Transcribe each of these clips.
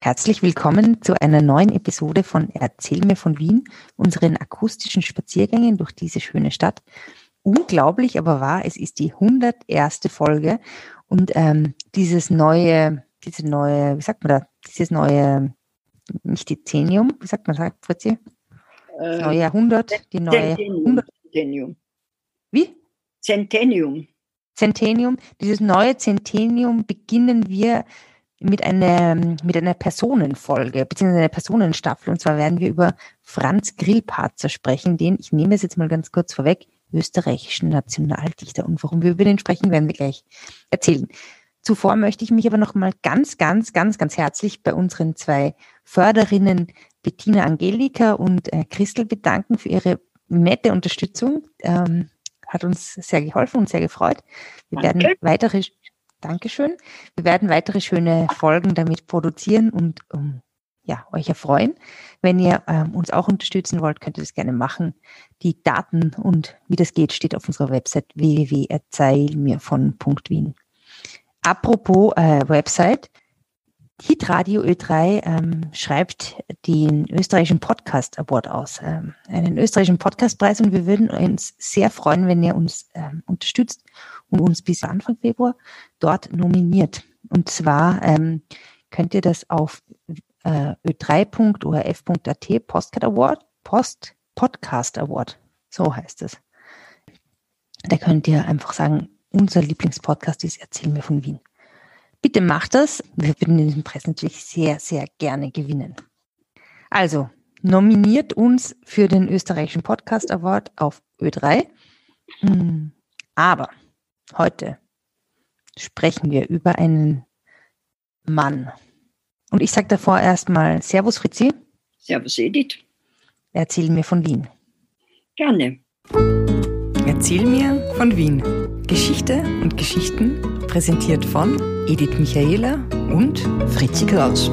Herzlich willkommen zu einer neuen Episode von Erzähl mir von Wien, unseren akustischen Spaziergängen durch diese schöne Stadt. Unglaublich aber wahr, es ist die 101. Folge und ähm, dieses neue, diese neue, wie sagt man da, dieses neue, nicht Dezennium, wie sagt man, sagt Fritzi? Das neue Jahrhundert, die neue Centennium. Wie? Centennium. Centennium. Dieses neue Centennium beginnen wir mit einer, mit einer Personenfolge, beziehungsweise einer Personenstaffel. Und zwar werden wir über Franz Grillparzer sprechen, den, ich nehme es jetzt mal ganz kurz vorweg, österreichischen Nationaldichter. Und warum wir über den sprechen, werden wir gleich erzählen. Zuvor möchte ich mich aber noch mal ganz, ganz, ganz, ganz herzlich bei unseren zwei Förderinnen Bettina Angelika und äh, Christel bedanken für ihre nette Unterstützung. Ähm, hat uns sehr geholfen und sehr gefreut. Wir Danke. werden weitere Dankeschön. Wir werden weitere schöne Folgen damit produzieren und um, ja, euch erfreuen. Wenn ihr ähm, uns auch unterstützen wollt, könnt ihr das gerne machen. Die Daten und wie das geht, steht auf unserer Website www.erzählmirvon.wien. Apropos äh, Website, Hitradio Ö3 ähm, schreibt den österreichischen Podcast Award aus, ähm, einen österreichischen Podcastpreis und wir würden uns sehr freuen, wenn ihr uns ähm, unterstützt und uns bis Anfang Februar dort nominiert. Und zwar ähm, könnt ihr das auf äh, ö3.orf.at Postcard Award, Post Podcast Award, so heißt es. Da könnt ihr einfach sagen, unser Lieblingspodcast ist Erzähl mir von Wien. Bitte macht das. Wir würden diesen Preis natürlich sehr, sehr gerne gewinnen. Also, nominiert uns für den österreichischen Podcast Award auf Ö3. Hm, aber heute sprechen wir über einen Mann. Und ich sage davor erstmal Servus Fritzi. Servus Edith. Erzähl mir von Wien. Gerne. Erzähl mir von Wien. Geschichte und Geschichten präsentiert von Edith Michaela und Fritzi Kraus.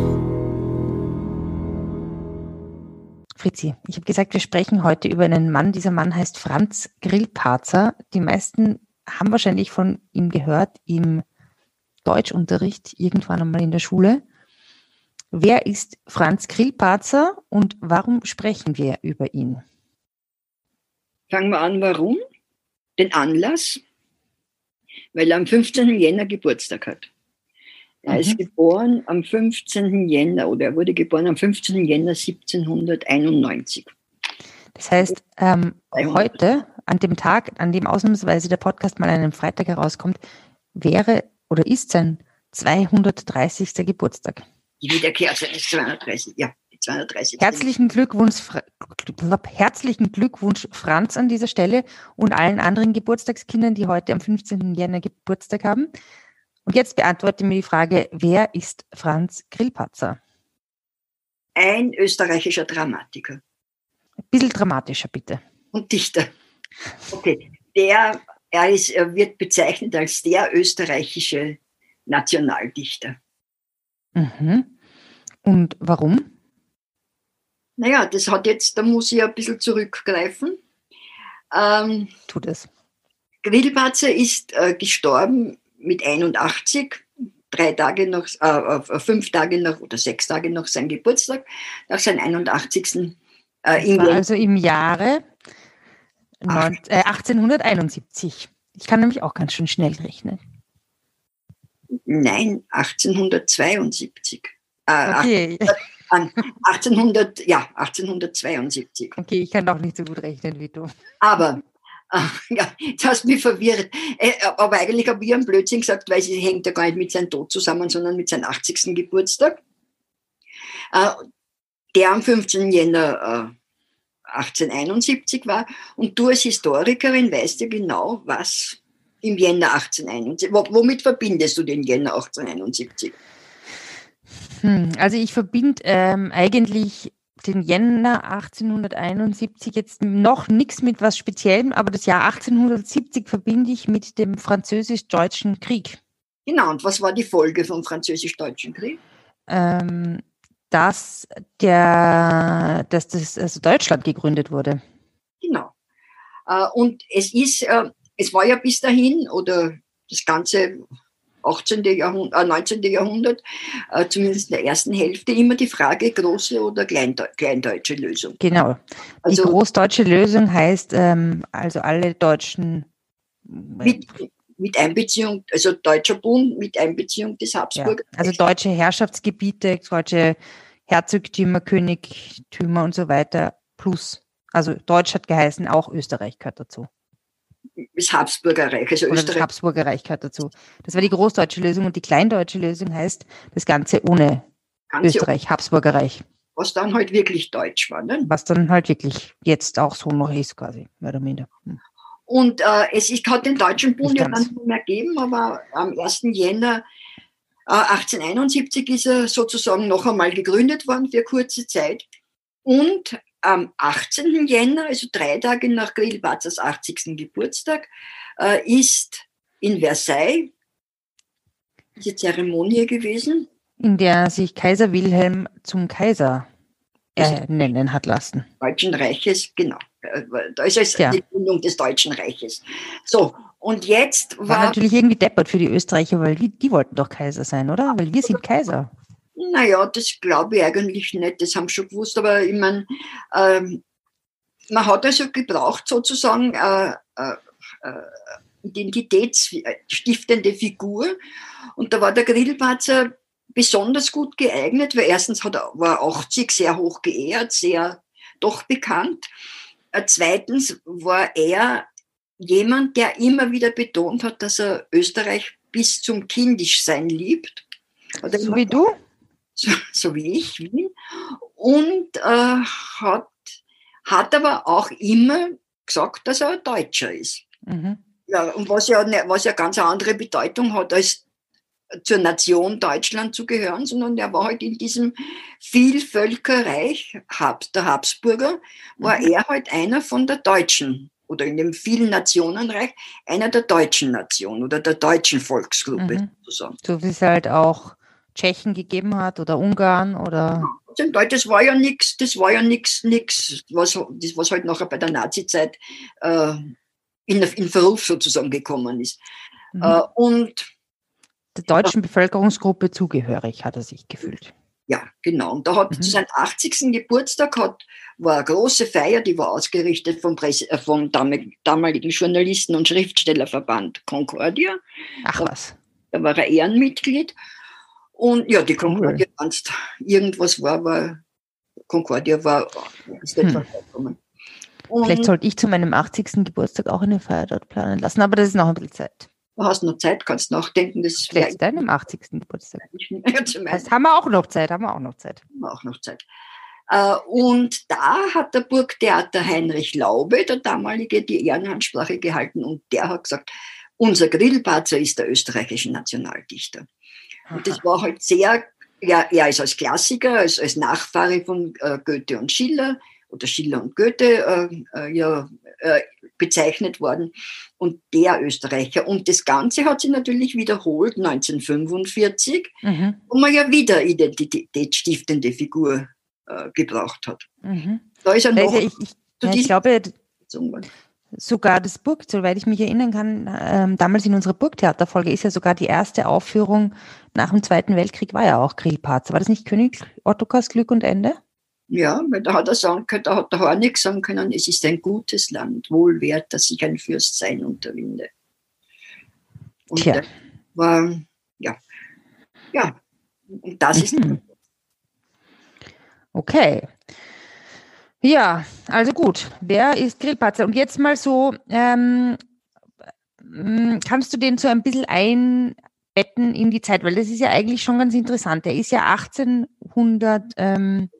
Fritzi, ich habe gesagt, wir sprechen heute über einen Mann. Dieser Mann heißt Franz Grillparzer. Die meisten haben wahrscheinlich von ihm gehört im Deutschunterricht irgendwann einmal in der Schule. Wer ist Franz Grillparzer und warum sprechen wir über ihn? Fangen wir an, warum? Den Anlass, weil er am 15. Jänner Geburtstag hat. Er mhm. ist geboren am 15. Jänner oder er wurde geboren am 15. Jänner 1791. Das heißt, ähm, heute, an dem Tag, an dem ausnahmsweise der Podcast mal an einem Freitag herauskommt, wäre oder ist sein 230. Geburtstag. Die Wiederkehr seines 230, ja. 230. Herzlichen Glückwunsch, herzlichen Glückwunsch, Franz, an dieser Stelle und allen anderen Geburtstagskindern, die heute am 15. Jänner Geburtstag haben. Und jetzt beantworte mir die Frage, wer ist Franz Grillpatzer? Ein österreichischer Dramatiker. Ein bisschen dramatischer, bitte. Und Dichter. Okay. Der, er, ist, er wird bezeichnet als der österreichische Nationaldichter. Mhm. Und warum? Naja, das hat jetzt, da muss ich ein bisschen zurückgreifen. Ähm, Tut es. Grillparzer ist äh, gestorben mit 81, drei Tage noch, äh, fünf Tage noch oder sechs Tage nach seinem Geburtstag, nach seinem 81. Äh, also im Jahre 9, äh, 1871. Ich kann nämlich auch ganz schön schnell rechnen. Nein, 1872. Äh, okay. 1800, ja, 1872. Okay, ich kann doch nicht so gut rechnen wie du. Aber ja, das hast mich verwirrt. Äh, aber eigentlich habe ich einen Blödsinn gesagt, weil sie hängt ja gar nicht mit seinem Tod zusammen, sondern mit seinem 80. Geburtstag. Äh, der am 15. Jänner 1871 war. Und du als Historikerin weißt ja genau, was im Jänner 1871, womit verbindest du den Jänner 1871? Hm, also ich verbinde ähm, eigentlich den Jänner 1871 jetzt noch nichts mit was Speziellem, aber das Jahr 1870 verbinde ich mit dem Französisch-Deutschen Krieg. Genau, und was war die Folge vom Französisch-Deutschen Krieg? Ähm, dass, der, dass das, also Deutschland gegründet wurde. Genau. Äh, und es ist, äh, es war ja bis dahin, oder das Ganze 18. Jahrhundert, äh, 19. Jahrhundert, äh, zumindest in der ersten Hälfte, immer die Frage große oder Kleindeu kleindeutsche Lösung. Genau. Die also, großdeutsche Lösung heißt ähm, also alle Deutschen. Mit, mit Einbeziehung, also Deutscher Bund mit Einbeziehung des Habsburg. Ja, also deutsche Herrschaftsgebiete, deutsche Herzogtümer, Königtümer und so weiter plus. Also Deutsch hat geheißen, auch Österreich gehört dazu. Das Habsburgerreich, also Oder Österreich. Das Habsburgerreich gehört dazu. Das war die großdeutsche Lösung und die kleindeutsche Lösung heißt das Ganze ohne Ganze Österreich, Habsburgerreich. Was dann halt wirklich deutsch war. Ne? Was dann halt wirklich jetzt auch so noch ist, quasi, mehr oder minder. Hm. Und äh, es ich, hat den Deutschen Bund ja dann nicht mehr gegeben, aber am 1. Jänner äh, 1871 ist er sozusagen noch einmal gegründet worden für kurze Zeit. Und am 18. Jänner, also drei Tage nach Grillbatzers 80. Geburtstag, äh, ist in Versailles diese Zeremonie gewesen. In der sich Kaiser Wilhelm zum Kaiser äh, nennen hat lassen. Deutschen Reiches, genau. Da ist es ja. die Gründung des Deutschen Reiches. So, und jetzt war. War natürlich irgendwie deppert für die Österreicher, weil die, die wollten doch Kaiser sein, oder? Weil wir sind Kaiser. Naja, das glaube ich eigentlich nicht, das haben schon gewusst, aber ich meine, ähm, man hat also gebraucht sozusagen äh, äh, äh identitätsstiftende Figur und da war der Grillparzer besonders gut geeignet, weil erstens hat er, war 80 sehr hoch geehrt, sehr doch bekannt. Äh, zweitens war er jemand, der immer wieder betont hat, dass er Österreich bis zum Kindischsein liebt. So wie du? So, so, wie ich will. Und äh, hat, hat aber auch immer gesagt, dass er ein Deutscher ist. Mhm. Ja, und was ja, ne, was ja ganz eine andere Bedeutung hat, als zur Nation Deutschland zu gehören, sondern er war halt in diesem Vielvölkerreich der Habsburger, war mhm. er halt einer von der Deutschen oder in dem vielen Nationenreich einer der deutschen Nation oder der deutschen Volksgruppe mhm. sozusagen. So wie es halt auch Tschechen gegeben hat oder Ungarn oder. Das war ja nichts, das war ja nichts, nichts, was, das, was halt nachher bei der Nazizeit äh, in, in Verruf sozusagen gekommen ist. Mhm. Äh, und der deutschen Bevölkerungsgruppe zugehörig, hat er sich gefühlt. Ja, genau. Und da hat mhm. zu seinem 80. Geburtstag hat, war eine große Feier, die war ausgerichtet vom, Presse, äh, vom damaligen Journalisten- und Schriftstellerverband Concordia. Ach was. Da war er Ehrenmitglied. Und ja, die Concordia, wenn irgendwas war, war Concordia war, ist nicht hm. Vielleicht sollte ich zu meinem 80. Geburtstag auch eine Feier dort planen lassen, aber das ist noch ein bisschen Zeit. Du hast noch Zeit, kannst nachdenken. Das Vielleicht zu deinem 80. Geburtstag. das haben wir auch noch Zeit, haben wir auch noch Zeit. Haben wir auch noch Zeit. Äh, und da hat der Burgtheater Heinrich Laube, der damalige, die Ehrenansprache gehalten und der hat gesagt, unser Grillparzer ist der österreichische Nationaldichter. Und das war halt sehr, ja, er ist als Klassiker, als, als Nachfahre von äh, Goethe und Schiller oder Schiller und Goethe äh, äh, ja, äh, bezeichnet worden und der Österreicher. Und das Ganze hat sich natürlich wiederholt 1945, mhm. wo man ja wieder identitätsstiftende Figur äh, gebraucht hat. Mhm. Da ist er noch. Also ich, ich, ja, ich glaube, sogar das Burg, soweit ich mich erinnern kann, ähm, damals in unserer Burgtheaterfolge ist ja sogar die erste Aufführung nach dem Zweiten Weltkrieg, war ja auch Grillparzer. War das nicht König Ottokars Glück und Ende? Ja, weil da hat er sagen können, da hat der Hornig sagen können, es ist ein gutes Land, wohl wert, dass ich ein Fürst sein unterwinde. Und Tja. war, ja, ja, und das ist. Mhm. Okay. Ja, also gut. Wer ist Grillpatzer? Und jetzt mal so, ähm, kannst du den so ein bisschen einbetten in die Zeit? Weil das ist ja eigentlich schon ganz interessant. Er ist ja 1800, ähm,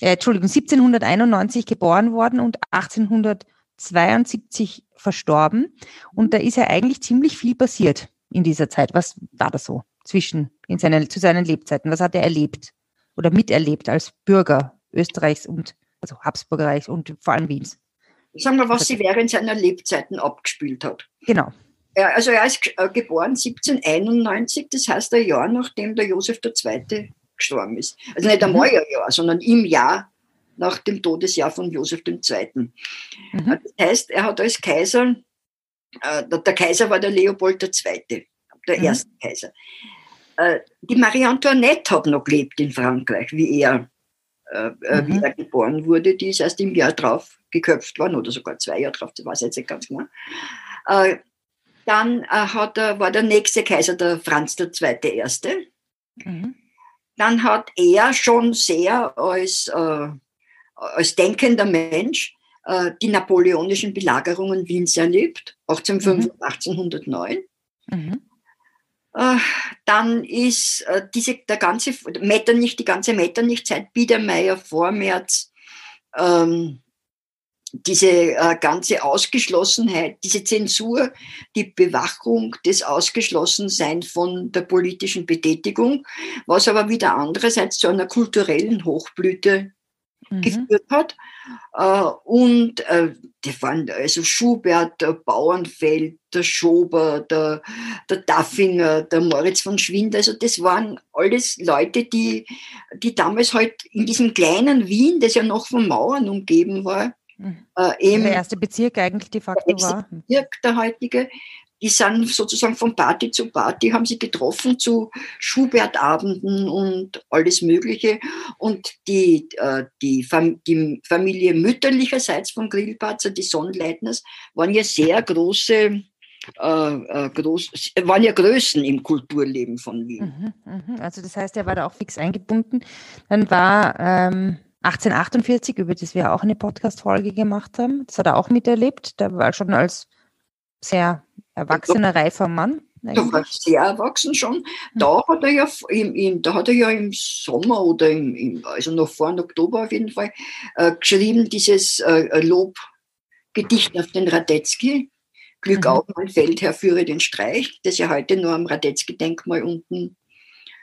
äh, Entschuldigung, 1791 geboren worden und 1872 verstorben. Und da ist ja eigentlich ziemlich viel passiert in dieser Zeit. Was war da so zwischen, in seinen, zu seinen Lebzeiten? Was hat er erlebt oder miterlebt als Bürger Österreichs und, also Habsburgerreichs und vor allem Wiens? Sagen wir, was sie während seiner Lebzeiten abgespielt hat. Genau. Also er ist äh, geboren 1791, das heißt ein Jahr nachdem der Josef II gestorben ist. Also nicht einmal mhm. ein Jahr, sondern im Jahr nach dem Todesjahr von Josef II. Mhm. Das heißt, er hat als Kaiser, äh, der Kaiser war der Leopold II. der mhm. erste Kaiser. Äh, die Marie Antoinette hat noch gelebt in Frankreich, wie er, äh, äh, mhm. wie er geboren wurde. Die ist erst im Jahr drauf geköpft worden oder sogar zwei Jahre drauf, das weiß ich jetzt nicht ganz genau. Äh, dann äh, hat er, war der nächste Kaiser der Franz II. Erste. Mhm. Dann hat er schon sehr als, als denkender Mensch die napoleonischen Belagerungen Wiens erlebt, 1805 mhm. 1809. Mhm. Äh, dann ist äh, diese, der ganze Metternich, die ganze Metternich-Zeit, Biedermeier, Vormärz, ähm, diese äh, ganze Ausgeschlossenheit, diese Zensur, die Bewachung des Ausgeschlossenseins von der politischen Betätigung, was aber wieder andererseits zu einer kulturellen Hochblüte mhm. geführt hat. Äh, und äh, die waren also Schubert, der Bauernfeld, der Schober, der, der Daffinger, der Moritz von Schwind. Also das waren alles Leute, die, die damals halt in diesem kleinen Wien, das ja noch von Mauern umgeben war, mhm. äh, eben der erste Bezirk eigentlich de facto der war. Bezirk, der heutige, die sind sozusagen von Party zu Party, haben sie getroffen zu Schubertabenden und alles Mögliche. Und die, äh, die, die Familie mütterlicherseits von Grillparzer, die Sonnleitners, waren ja sehr große äh, äh, groß, waren ja Größen im Kulturleben von Wien. Mhm, mhm. Also das heißt, er war da auch fix eingebunden. Dann war ähm, 1848, über das wir auch eine Podcast-Folge gemacht haben, das hat er auch miterlebt. Da war schon als sehr erwachsener, reifer Mann. Da war sehr erwachsen schon. Da hat er ja im, im, da hat er ja im Sommer oder im, im also noch vor Oktober auf jeden Fall, äh, geschrieben, dieses äh, Lobgedicht auf den Radetzky. Glück mhm. auf, mein Feldherr führe den Streich, das ja heute nur am Radetzky-Denkmal unten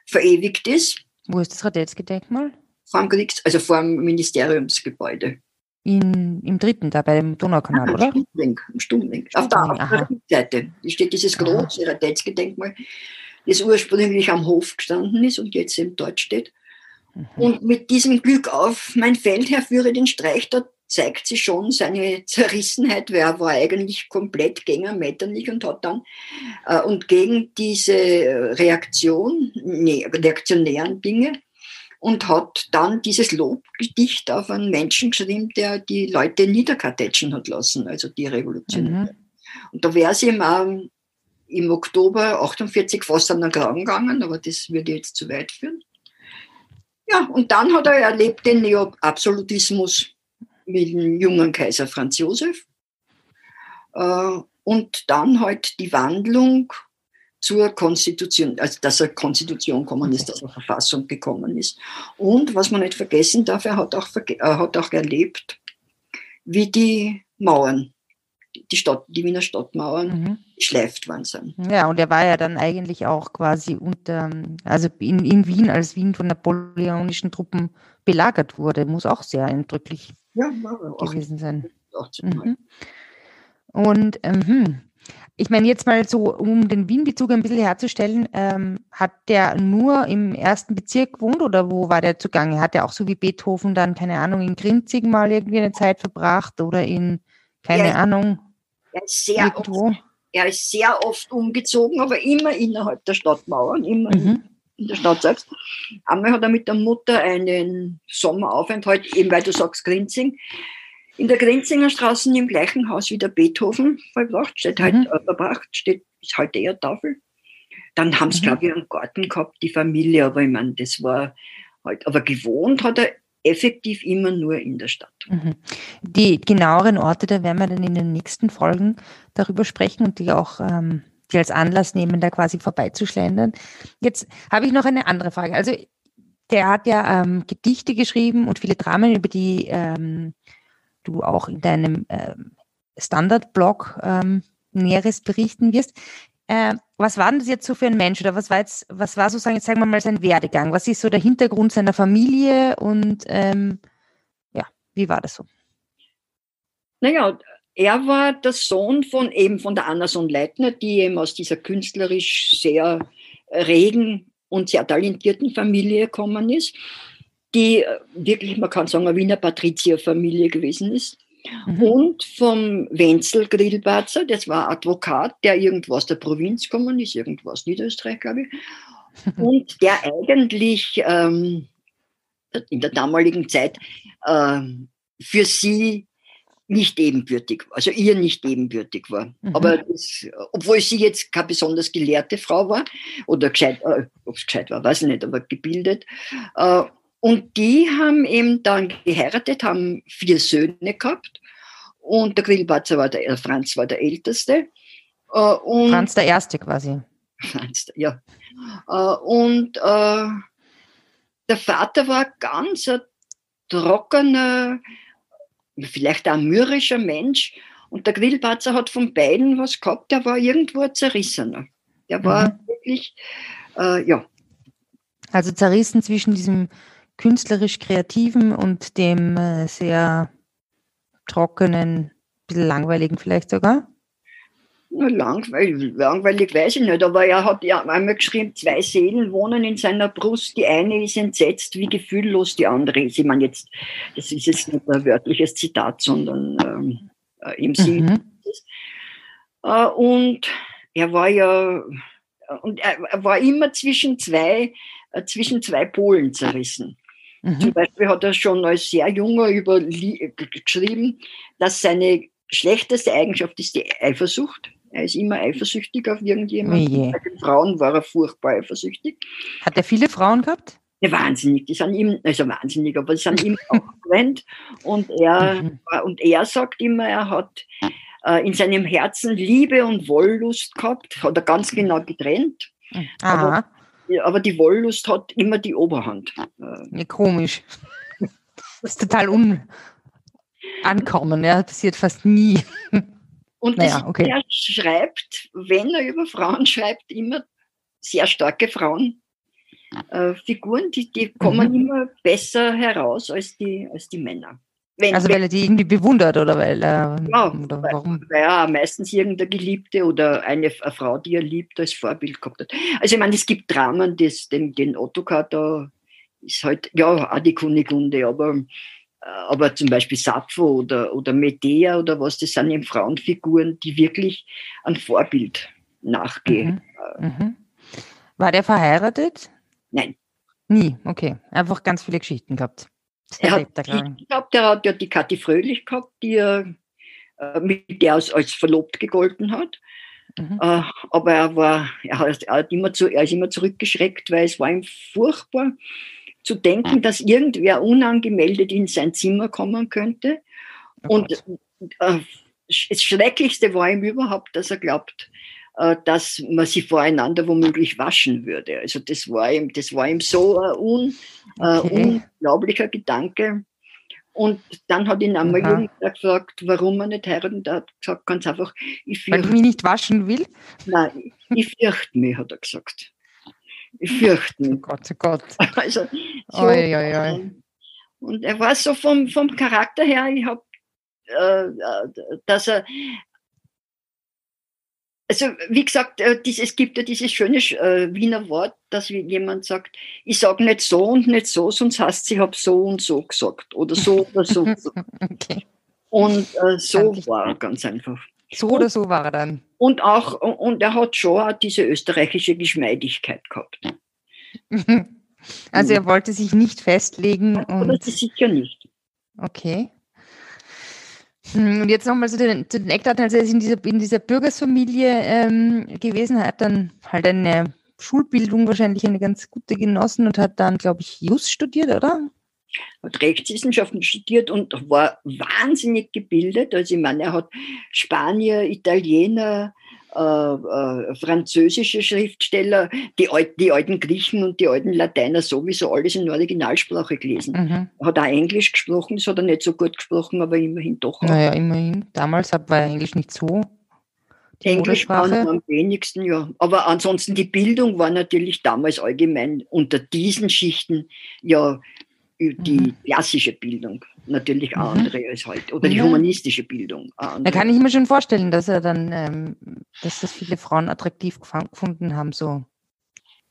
verewigt ist. Wo ist das Radetzky-Denkmal? Vor dem Kriegs-, also vor dem Ministeriumsgebäude. In, Im dritten, da bei dem Donaukanal, oder? Stummling, Stummling. Auf der, auf der Seite steht dieses große Radetzky-Denkmal, das ursprünglich am Hof gestanden ist und jetzt eben dort steht. Mhm. Und mit diesem Glück auf, mein Feldherr führe den Streich, da zeigt sich schon seine Zerrissenheit, wer war eigentlich komplett gänger Metternich und hat dann äh, und gegen diese Reaktion, nee, reaktionären Dinge und hat dann dieses Lobgedicht auf einen Menschen geschrieben, der die Leute niederkartätschen hat lassen, also die Revolutionäre. Mhm. Und da wäre sie im, ähm, im Oktober 48 fast an den Kragen gegangen, aber das würde jetzt zu weit führen. Ja, und dann hat er erlebt den Neo-Absolutismus mit dem jungen Kaiser Franz Josef. Äh, und dann halt die Wandlung zur Konstitution, also dass er Konstitution gekommen ist, dass er Verfassung gekommen ist. Und was man nicht vergessen darf, er hat auch, er hat auch erlebt, wie die Mauern, die, Stadt, die Wiener Stadtmauern mhm. geschleift worden sind. Ja, und er war ja dann eigentlich auch quasi unter, also in, in Wien, als Wien von napoleonischen Truppen belagert wurde, muss auch sehr eindrücklich ja, gewesen sein. Mhm. Und ähm, hm, ich meine, jetzt mal so, um den Wien-Bezug ein bisschen herzustellen, ähm, hat der nur im ersten Bezirk gewohnt oder wo war der zugange? Hat er auch so wie Beethoven dann, keine Ahnung, in Grinzig mal irgendwie eine Zeit verbracht oder in, keine ja, Ahnung, er ist, sehr irgendwo? Oft, er ist sehr oft umgezogen, aber immer innerhalb der Stadtmauern, immer mhm. in der Stadt selbst. Einmal hat er mit der Mutter einen Sommeraufenthalt, eben weil du sagst Grinzing, in der Grenzinger Straße im gleichen Haus wie der Beethoven verbracht, steht halt, mhm. verbracht, steht ist halt der Tafel. Dann haben sie, mhm. glaube ich, einen Garten gehabt, die Familie, aber ich meine, das war halt, aber gewohnt hat er effektiv immer nur in der Stadt. Mhm. Die genaueren Orte, da werden wir dann in den nächsten Folgen darüber sprechen und die auch ähm, die als Anlass nehmen, da quasi vorbeizuschlendern. Jetzt habe ich noch eine andere Frage. Also der hat ja ähm, Gedichte geschrieben und viele Dramen, über die ähm, du auch in deinem ähm, Standard-Blog ähm, Näheres berichten wirst. Äh, was war denn das jetzt so für ein Mensch oder was war jetzt, was war sozusagen, jetzt sagen wir mal, sein Werdegang? Was ist so der Hintergrund seiner Familie und ähm, ja, wie war das so? Naja, er war der Sohn von eben von der Anna Sohn Leitner, die eben aus dieser künstlerisch sehr regen und sehr talentierten Familie gekommen ist die äh, wirklich, man kann sagen, eine Wiener Patrizierfamilie gewesen ist. Mhm. Und vom Wenzel Grillbatzer, das war Advokat, der irgendwo aus der Provinz gekommen ist, irgendwo aus Niederösterreich, glaube ich. Und der eigentlich ähm, in der damaligen Zeit ähm, für sie nicht ebenbürtig, also ihr nicht ebenbürtig war. Mhm. Aber das, obwohl sie jetzt keine besonders gelehrte Frau war oder gescheit, äh, ob es gescheit war, weiß ich nicht, aber gebildet. Äh, und die haben eben dann geheiratet, haben vier Söhne gehabt und der Grillbatzer war der, Franz war der Älteste. Äh, und Franz der Erste quasi. Franz, ja. Äh, und äh, der Vater war ganz ein trockener, vielleicht ein mürrischer Mensch. Und der Grillbatzer hat von beiden was gehabt, der war irgendwo ein zerrissener. Der war mhm. wirklich, äh, ja. Also zerrissen zwischen diesem künstlerisch kreativen und dem äh, sehr trockenen, bisschen langweiligen vielleicht sogar? Langweilig, langweilig weiß ich nicht, aber er hat ja einmal geschrieben, zwei Seelen wohnen in seiner Brust. Die eine ist entsetzt, wie gefühllos die andere ist. Ich meine, jetzt, das ist jetzt nicht ein wörtliches Zitat, sondern ähm, äh, im Sinn. Mhm. Äh, und er war ja, und er, er war immer zwischen zwei, äh, zwischen zwei Polen zerrissen. Mhm. Zum Beispiel hat er schon als sehr junger über, geschrieben, dass seine schlechteste Eigenschaft ist die Eifersucht. Er ist immer eifersüchtig auf irgendjemanden. Bei den Frauen war er furchtbar eifersüchtig. Hat er viele Frauen gehabt? Ja, wahnsinnig. Die sind ihm, also wahnsinnig, aber die sind ihm auch getrennt. Und er, mhm. und er sagt immer, er hat äh, in seinem Herzen Liebe und Wollust gehabt, hat er ganz genau getrennt. Aber, aber, die Wollust hat immer die Oberhand. Ja, komisch. Das ist total unankommen, ja, passiert fast nie. Und naja, okay. er schreibt, wenn er über Frauen schreibt, immer sehr starke Frauenfiguren, äh, die, die kommen mhm. immer besser heraus als die, als die Männer. Wenn, also weil er die irgendwie bewundert oder weil er. Äh, ja, oder warum? weil er meistens irgendeine Geliebte oder eine, eine, Frau, die er liebt, als Vorbild gehabt hat. Also ich meine, es gibt Dramen, das, den, den Ottokar da ist halt, ja, auch die Kunigunde, aber aber zum Beispiel Sappho oder, oder Medea oder was, das sind eben Frauenfiguren, die wirklich ein Vorbild nachgehen. Mhm. Mhm. War der verheiratet? Nein. Nie, okay. Einfach ganz viele Geschichten gehabt. Er hat, ich glaube, der hat ja die Kathi Fröhlich gehabt, die er, äh, mit der er als verlobt gegolten hat. Mhm. Äh, aber er war, er hat, er immer zu, er ist immer zurückgeschreckt, weil es war ihm furchtbar zu denken, dass irgendwer unangemeldet in sein Zimmer kommen könnte. Oh und äh, das Schrecklichste war ihm überhaupt, dass er glaubt, dass man sich voreinander womöglich waschen würde. Also das war ihm, das war ihm so ein un, äh, okay. unglaublicher Gedanke. Und dann hat ihn einmal Aha. gefragt, warum er nicht heiraten. Da hat gesagt, ganz einfach, ich fürchte, Weil ich mich nicht waschen will? Nein, ich fürchte mich, hat er gesagt fürchten. Oh Gott, oh Gott. Also, so, oi, oi, oi. Und er war so vom, vom Charakter her, ich habe, äh, äh, dass er, also wie gesagt, äh, es gibt ja dieses schöne äh, Wiener Wort, dass jemand sagt, ich sage nicht so und nicht so, sonst heißt es, ich habe so und so gesagt oder so oder so. okay. Und äh, so war er ganz einfach. So oder so war er dann. Und auch, und er hat schon auch diese österreichische Geschmeidigkeit gehabt. Also er wollte sich nicht festlegen. Und das ist sicher nicht. Okay. Hm, und jetzt nochmal zu den, zu den Eckdaten, als er in dieser, in dieser Bürgersfamilie ähm, gewesen hat, dann halt eine Schulbildung wahrscheinlich eine ganz gute genossen und hat dann, glaube ich, Jus studiert, oder? hat Rechtswissenschaften studiert und war wahnsinnig gebildet. Also ich meine, er hat Spanier, Italiener, äh, äh, französische Schriftsteller, die, die alten Griechen und die alten Lateiner sowieso alles in Originalsprache gelesen. Mhm. Er hat auch Englisch gesprochen, das hat er nicht so gut gesprochen, aber immerhin doch. Auch. Naja, immerhin. Damals war Englisch nicht so. Englisch war am wenigsten, ja. Aber ansonsten die Bildung war natürlich damals allgemein unter diesen Schichten ja die mhm. klassische Bildung natürlich mhm. andere als heute oder die humanistische Bildung. Da kann ich mir schon vorstellen, dass er dann, ähm, dass das viele Frauen attraktiv gefunden haben, so,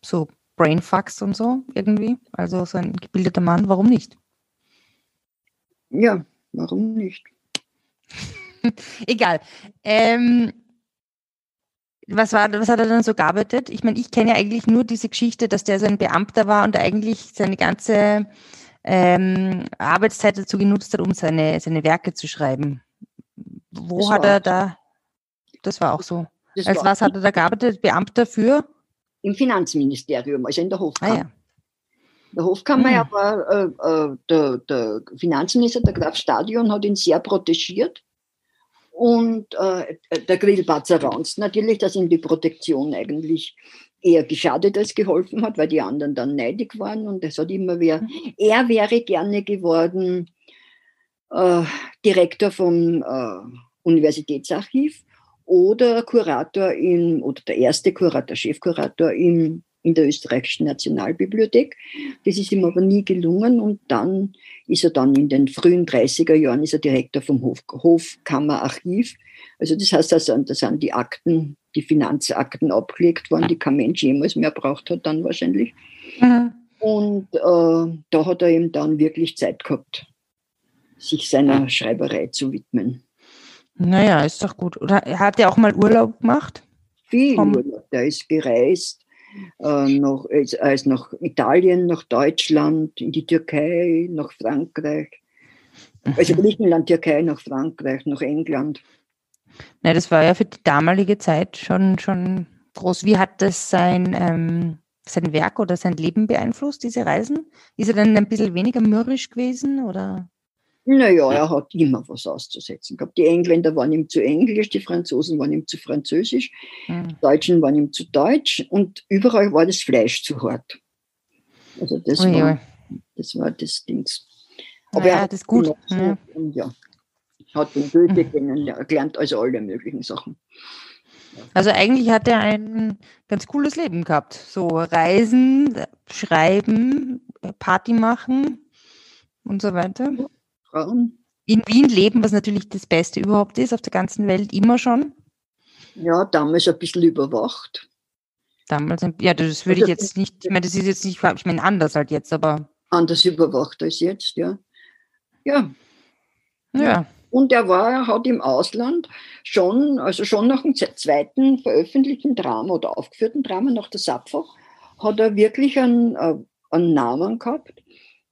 so Brainfucks und so irgendwie. Also so ein gebildeter Mann, warum nicht? Ja, warum nicht? Egal. Ähm, was, war, was hat er dann so gearbeitet? Ich meine, ich kenne ja eigentlich nur diese Geschichte, dass der so ein Beamter war und eigentlich seine ganze ähm, Arbeitszeit dazu genutzt hat, um seine, seine Werke zu schreiben. Wo das hat er da, das war auch so. Das Als was hat er da gearbeitet? Beamter für? Im Finanzministerium, also in der Hofkammer. Ah, ja. Der Hofkammer hm. war, äh, äh, der, der Finanzminister, der Graf Stadion, hat ihn sehr protegiert. Und äh, der Grillbatzer Raunz natürlich, dass ihm die Protektion eigentlich eher geschadet als geholfen hat, weil die anderen dann neidig waren. Und es hat immer wer, er wäre gerne geworden äh, Direktor vom äh, Universitätsarchiv oder Kurator im, oder der erste Kurator, Chefkurator im, in der österreichischen Nationalbibliothek. Das ist ihm aber nie gelungen und dann ist er dann in den frühen 30er Jahren ist er Direktor vom Hof, Hofkammerarchiv. Also das heißt, also, da sind die Akten, die Finanzakten abgelegt worden, die kein Mensch jemals mehr braucht hat dann wahrscheinlich. Mhm. Und äh, da hat er eben dann wirklich Zeit gehabt, sich seiner Schreiberei zu widmen. Naja, ist doch gut. Oder hat er auch mal Urlaub gemacht? Viel Vom Urlaub. Der ist gereist. Äh, noch, er ist nach Italien, nach Deutschland, in die Türkei, nach Frankreich. Also mhm. Griechenland, Türkei, nach Frankreich, nach England. Na, das war ja für die damalige Zeit schon, schon groß. Wie hat das sein, ähm, sein Werk oder sein Leben beeinflusst, diese Reisen? Ist er dann ein bisschen weniger mürrisch gewesen? Oder? Naja, er hat immer was auszusetzen gehabt. Die Engländer waren ihm zu englisch, die Franzosen waren ihm zu französisch, mhm. die Deutschen waren ihm zu deutsch und überall war das Fleisch zu hart. Also das, oh, war, das war das Ding. Aber naja, er hat das gut. Ja. Und ja, hat den Goethe mhm. kennengelernt, also alle möglichen Sachen. Also eigentlich hat er ein ganz cooles Leben gehabt. So Reisen, Schreiben, Party machen und so weiter. Frauen. In Wien leben, was natürlich das Beste überhaupt ist, auf der ganzen Welt immer schon. Ja, damals ein bisschen überwacht. Damals, ja, das würde also, ich jetzt nicht, ich meine, das ist jetzt nicht, ich meine, anders halt jetzt, aber. Anders überwacht als jetzt, ja. Ja. Ja. Und er war, hat im Ausland schon, also schon nach dem zweiten veröffentlichten Drama oder aufgeführten Drama, nach der Sappho, hat er wirklich einen, äh, einen Namen gehabt.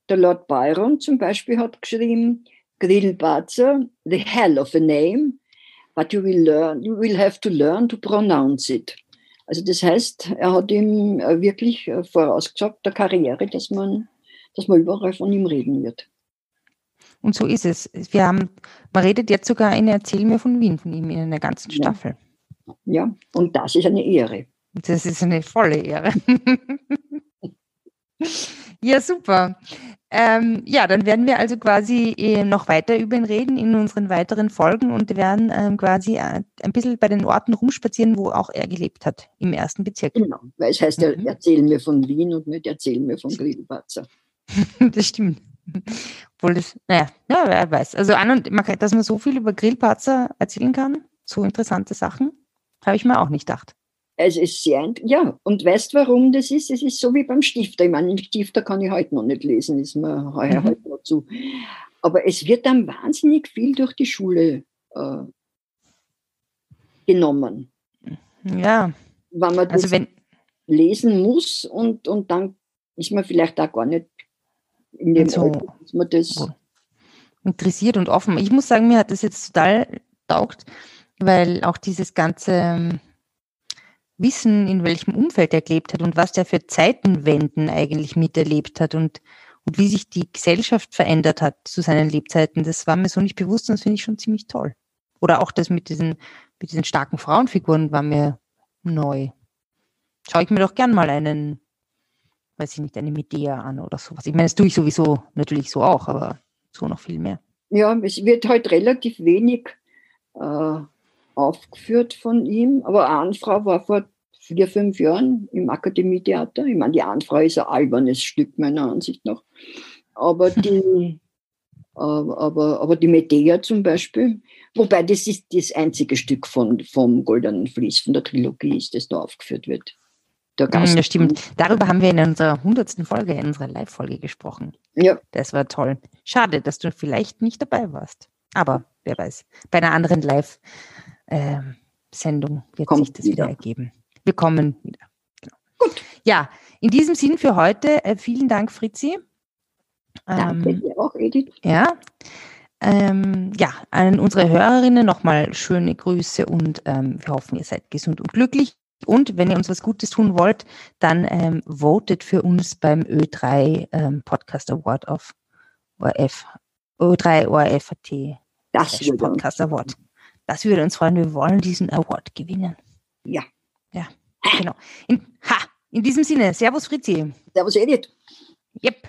Der Lord Byron zum Beispiel hat geschrieben, Grillparzer, the hell of a name, but you will learn, you will have to learn to pronounce it. Also das heißt, er hat ihm äh, wirklich äh, vorausgesagt, der Karriere, dass man, dass man überall von ihm reden wird. Und so ist es. Wir haben, man redet jetzt sogar in Erzähl mir von Wien von ihm in einer ganzen Staffel. Ja, ja. und das ist eine Ehre. Das ist eine volle Ehre. Ja, super. Ähm, ja, dann werden wir also quasi äh, noch weiter über ihn reden in unseren weiteren Folgen und werden ähm, quasi äh, ein bisschen bei den Orten rumspazieren, wo auch er gelebt hat, im ersten Bezirk. Genau, weil es heißt ja, mhm. erzähl mir von Wien und nicht erzähl mir von Grillparzer. das stimmt. Obwohl das, naja, ja, wer weiß. Also an und man, dass man so viel über Grillparzer erzählen kann, so interessante Sachen, habe ich mir auch nicht gedacht. Es ist sehr, ja, und weißt warum das ist? Es ist so wie beim Stifter. Ich meine, den Stifter kann ich heute noch nicht lesen, ist mir heuer mhm. heute noch zu. Aber es wird dann wahnsinnig viel durch die Schule äh, genommen. Ja. Wenn man das also wenn, lesen muss und, und dann ist man vielleicht auch gar nicht in dem so Alter, dass man das interessiert und offen. Ich muss sagen, mir hat das jetzt total taugt, weil auch dieses ganze ähm, wissen, in welchem Umfeld er gelebt hat und was der für Zeitenwenden eigentlich miterlebt hat und, und wie sich die Gesellschaft verändert hat zu seinen Lebzeiten. Das war mir so nicht bewusst und das finde ich schon ziemlich toll. Oder auch das mit diesen, mit diesen starken Frauenfiguren war mir neu. Schaue ich mir doch gern mal einen, weiß ich nicht, eine Medea an oder sowas. Ich meine, das tue ich sowieso natürlich so auch, aber so noch viel mehr. Ja, es wird heute halt relativ wenig äh, aufgeführt von ihm, aber Ahnfrau war vor vier, fünf Jahren im Akademietheater. Ich meine, die Ahnfrau ist ein albernes Stück meiner Ansicht nach. Aber die, aber, aber, aber die Medea zum Beispiel, wobei das ist das einzige Stück von, vom Goldenen Vlies, von der Trilogie ist, das da aufgeführt wird. Gast. Ja, stimmt. Darüber haben wir in unserer hundertsten Folge, in unserer Live-Folge gesprochen. Ja. Das war toll. Schade, dass du vielleicht nicht dabei warst. Aber wer weiß, bei einer anderen Live-Sendung ähm, wird Kommt sich das wieder. wieder ergeben. Wir kommen wieder. Genau. Gut. Ja, in diesem Sinn für heute, äh, vielen Dank, Fritzi. Danke ähm, dir auch, Edith. Ja. Ähm, ja, an unsere Hörerinnen nochmal schöne Grüße und ähm, wir hoffen, ihr seid gesund und glücklich. Und wenn ihr uns was Gutes tun wollt, dann ähm, votet für uns beim Ö3 ähm, Podcast Award auf ORF, Ö3 ORFAT das Podcast Award. Das würde uns freuen. Wir wollen diesen Award gewinnen. Ja. Ja, genau. In, ha, in diesem Sinne, Servus Fritzi. Servus Edith. Yep.